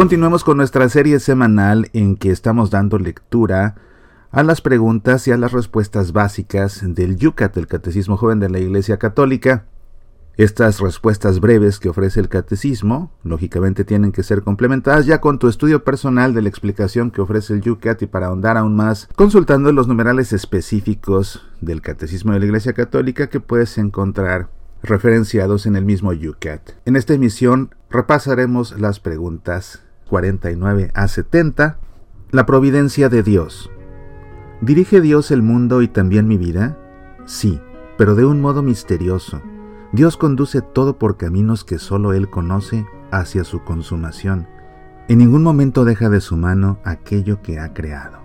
Continuemos con nuestra serie semanal en que estamos dando lectura a las preguntas y a las respuestas básicas del Yucat, el Catecismo Joven de la Iglesia Católica. Estas respuestas breves que ofrece el catecismo, lógicamente tienen que ser complementadas ya con tu estudio personal de la explicación que ofrece el Yucat y para ahondar aún más, consultando los numerales específicos del catecismo de la Iglesia Católica que puedes encontrar referenciados en el mismo Yucat. En esta emisión repasaremos las preguntas 49 a 70. La providencia de Dios. ¿Dirige Dios el mundo y también mi vida? Sí, pero de un modo misterioso Dios conduce todo por caminos que solo Él conoce hacia su consumación. En ningún momento deja de su mano aquello que ha creado.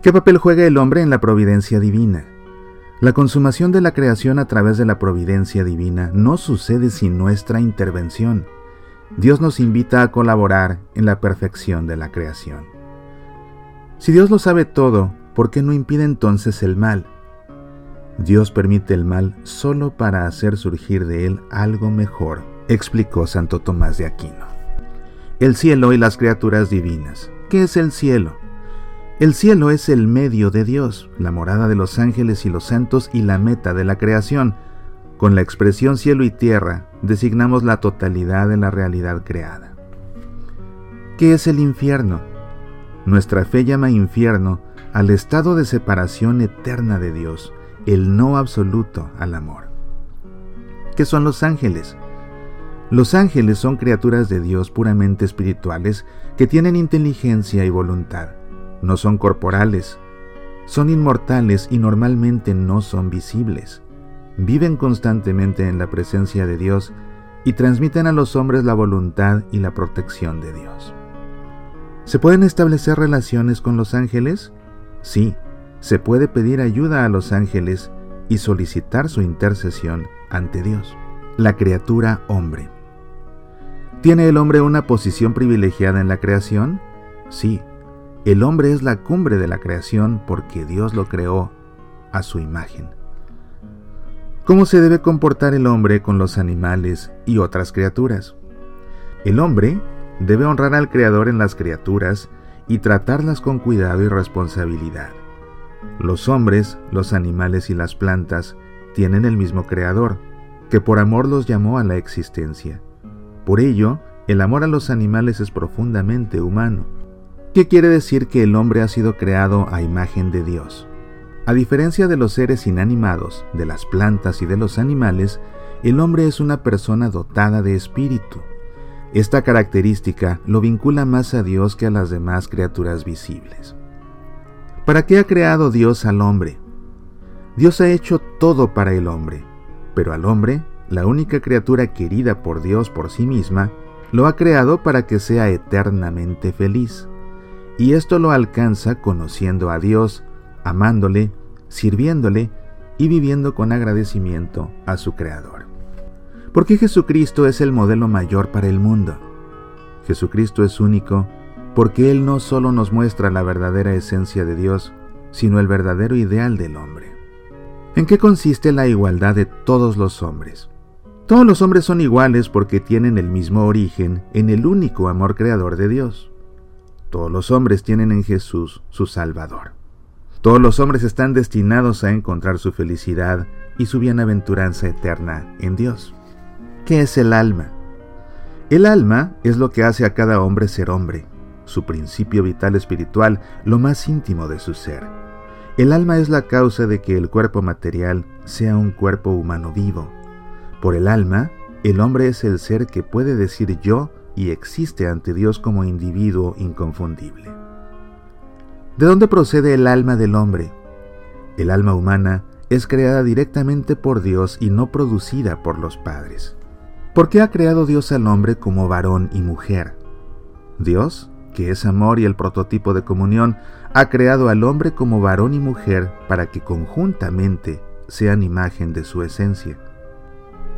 ¿Qué papel juega el hombre en la providencia divina? La consumación de la creación a través de la providencia divina no sucede sin nuestra intervención. Dios nos invita a colaborar en la perfección de la creación. Si Dios lo sabe todo, ¿por qué no impide entonces el mal? Dios permite el mal solo para hacer surgir de él algo mejor, explicó Santo Tomás de Aquino. El cielo y las criaturas divinas. ¿Qué es el cielo? El cielo es el medio de Dios, la morada de los ángeles y los santos y la meta de la creación. Con la expresión cielo y tierra designamos la totalidad de la realidad creada. ¿Qué es el infierno? Nuestra fe llama infierno al estado de separación eterna de Dios, el no absoluto al amor. ¿Qué son los ángeles? Los ángeles son criaturas de Dios puramente espirituales que tienen inteligencia y voluntad. No son corporales, son inmortales y normalmente no son visibles. Viven constantemente en la presencia de Dios y transmiten a los hombres la voluntad y la protección de Dios. ¿Se pueden establecer relaciones con los ángeles? Sí, se puede pedir ayuda a los ángeles y solicitar su intercesión ante Dios. La criatura hombre. ¿Tiene el hombre una posición privilegiada en la creación? Sí, el hombre es la cumbre de la creación porque Dios lo creó a su imagen. ¿Cómo se debe comportar el hombre con los animales y otras criaturas? El hombre debe honrar al Creador en las criaturas y tratarlas con cuidado y responsabilidad. Los hombres, los animales y las plantas tienen el mismo Creador, que por amor los llamó a la existencia. Por ello, el amor a los animales es profundamente humano. ¿Qué quiere decir que el hombre ha sido creado a imagen de Dios? A diferencia de los seres inanimados, de las plantas y de los animales, el hombre es una persona dotada de espíritu. Esta característica lo vincula más a Dios que a las demás criaturas visibles. ¿Para qué ha creado Dios al hombre? Dios ha hecho todo para el hombre, pero al hombre, la única criatura querida por Dios por sí misma, lo ha creado para que sea eternamente feliz. Y esto lo alcanza conociendo a Dios, amándole, sirviéndole y viviendo con agradecimiento a su Creador. Porque Jesucristo es el modelo mayor para el mundo. Jesucristo es único porque Él no solo nos muestra la verdadera esencia de Dios, sino el verdadero ideal del hombre. ¿En qué consiste la igualdad de todos los hombres? Todos los hombres son iguales porque tienen el mismo origen en el único amor creador de Dios. Todos los hombres tienen en Jesús su Salvador. Todos los hombres están destinados a encontrar su felicidad y su bienaventuranza eterna en Dios. ¿Qué es el alma? El alma es lo que hace a cada hombre ser hombre, su principio vital espiritual, lo más íntimo de su ser. El alma es la causa de que el cuerpo material sea un cuerpo humano vivo. Por el alma, el hombre es el ser que puede decir yo y existe ante Dios como individuo inconfundible. ¿De dónde procede el alma del hombre? El alma humana es creada directamente por Dios y no producida por los padres. ¿Por qué ha creado Dios al hombre como varón y mujer? Dios que es amor y el prototipo de comunión, ha creado al hombre como varón y mujer para que conjuntamente sean imagen de su esencia.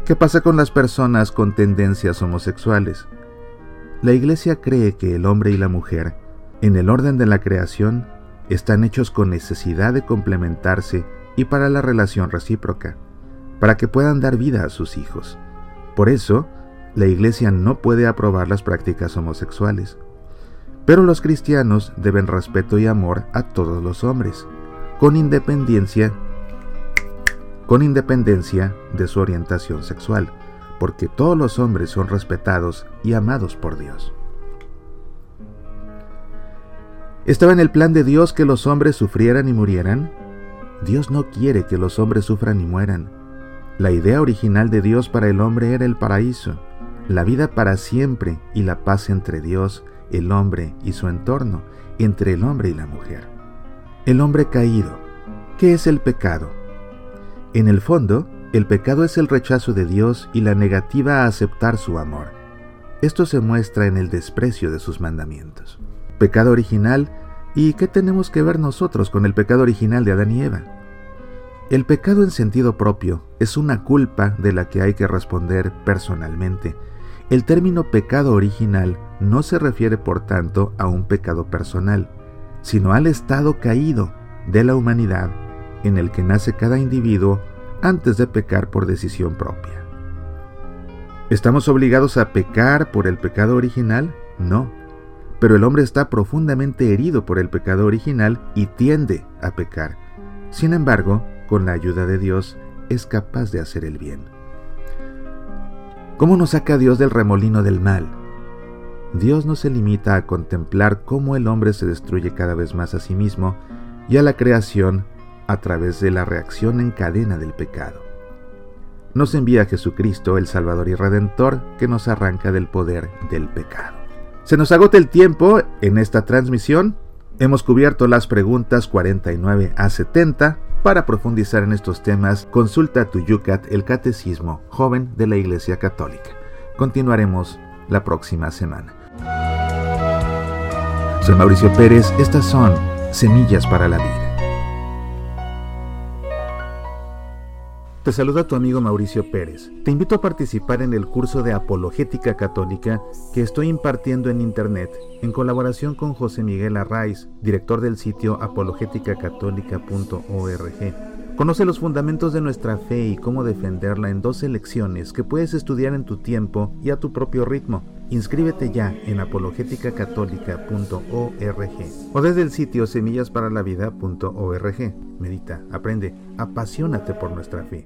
¿Qué pasa con las personas con tendencias homosexuales? La Iglesia cree que el hombre y la mujer, en el orden de la creación, están hechos con necesidad de complementarse y para la relación recíproca, para que puedan dar vida a sus hijos. Por eso, la Iglesia no puede aprobar las prácticas homosexuales. Pero los cristianos deben respeto y amor a todos los hombres, con independencia con independencia de su orientación sexual, porque todos los hombres son respetados y amados por Dios. ¿Estaba en el plan de Dios que los hombres sufrieran y murieran? Dios no quiere que los hombres sufran y mueran. La idea original de Dios para el hombre era el paraíso, la vida para siempre y la paz entre Dios, el hombre y su entorno, entre el hombre y la mujer. El hombre caído. ¿Qué es el pecado? En el fondo, el pecado es el rechazo de Dios y la negativa a aceptar su amor. Esto se muestra en el desprecio de sus mandamientos. Pecado original, ¿y qué tenemos que ver nosotros con el pecado original de Adán y Eva? El pecado en sentido propio es una culpa de la que hay que responder personalmente. El término pecado original no se refiere por tanto a un pecado personal, sino al estado caído de la humanidad en el que nace cada individuo antes de pecar por decisión propia. ¿Estamos obligados a pecar por el pecado original? No, pero el hombre está profundamente herido por el pecado original y tiende a pecar. Sin embargo, con la ayuda de Dios, es capaz de hacer el bien. ¿Cómo nos saca Dios del remolino del mal? Dios no se limita a contemplar cómo el hombre se destruye cada vez más a sí mismo y a la creación a través de la reacción en cadena del pecado. Nos envía a Jesucristo, el Salvador y Redentor, que nos arranca del poder del pecado. Se nos agota el tiempo en esta transmisión. Hemos cubierto las preguntas 49 a 70. Para profundizar en estos temas, consulta tu Yucat, el Catecismo Joven de la Iglesia Católica. Continuaremos la próxima semana. Soy Mauricio Pérez, estas son Semillas para la Vida. Te saluda tu amigo Mauricio Pérez. Te invito a participar en el curso de Apologética Católica que estoy impartiendo en Internet en colaboración con José Miguel Arraiz, director del sitio apologéticacatólica.org. Conoce los fundamentos de nuestra fe y cómo defenderla en dos lecciones que puedes estudiar en tu tiempo y a tu propio ritmo. Inscríbete ya en apologéticacatólica.org o desde el sitio semillasparalavida.org. Medita, aprende, apasionate por nuestra fe.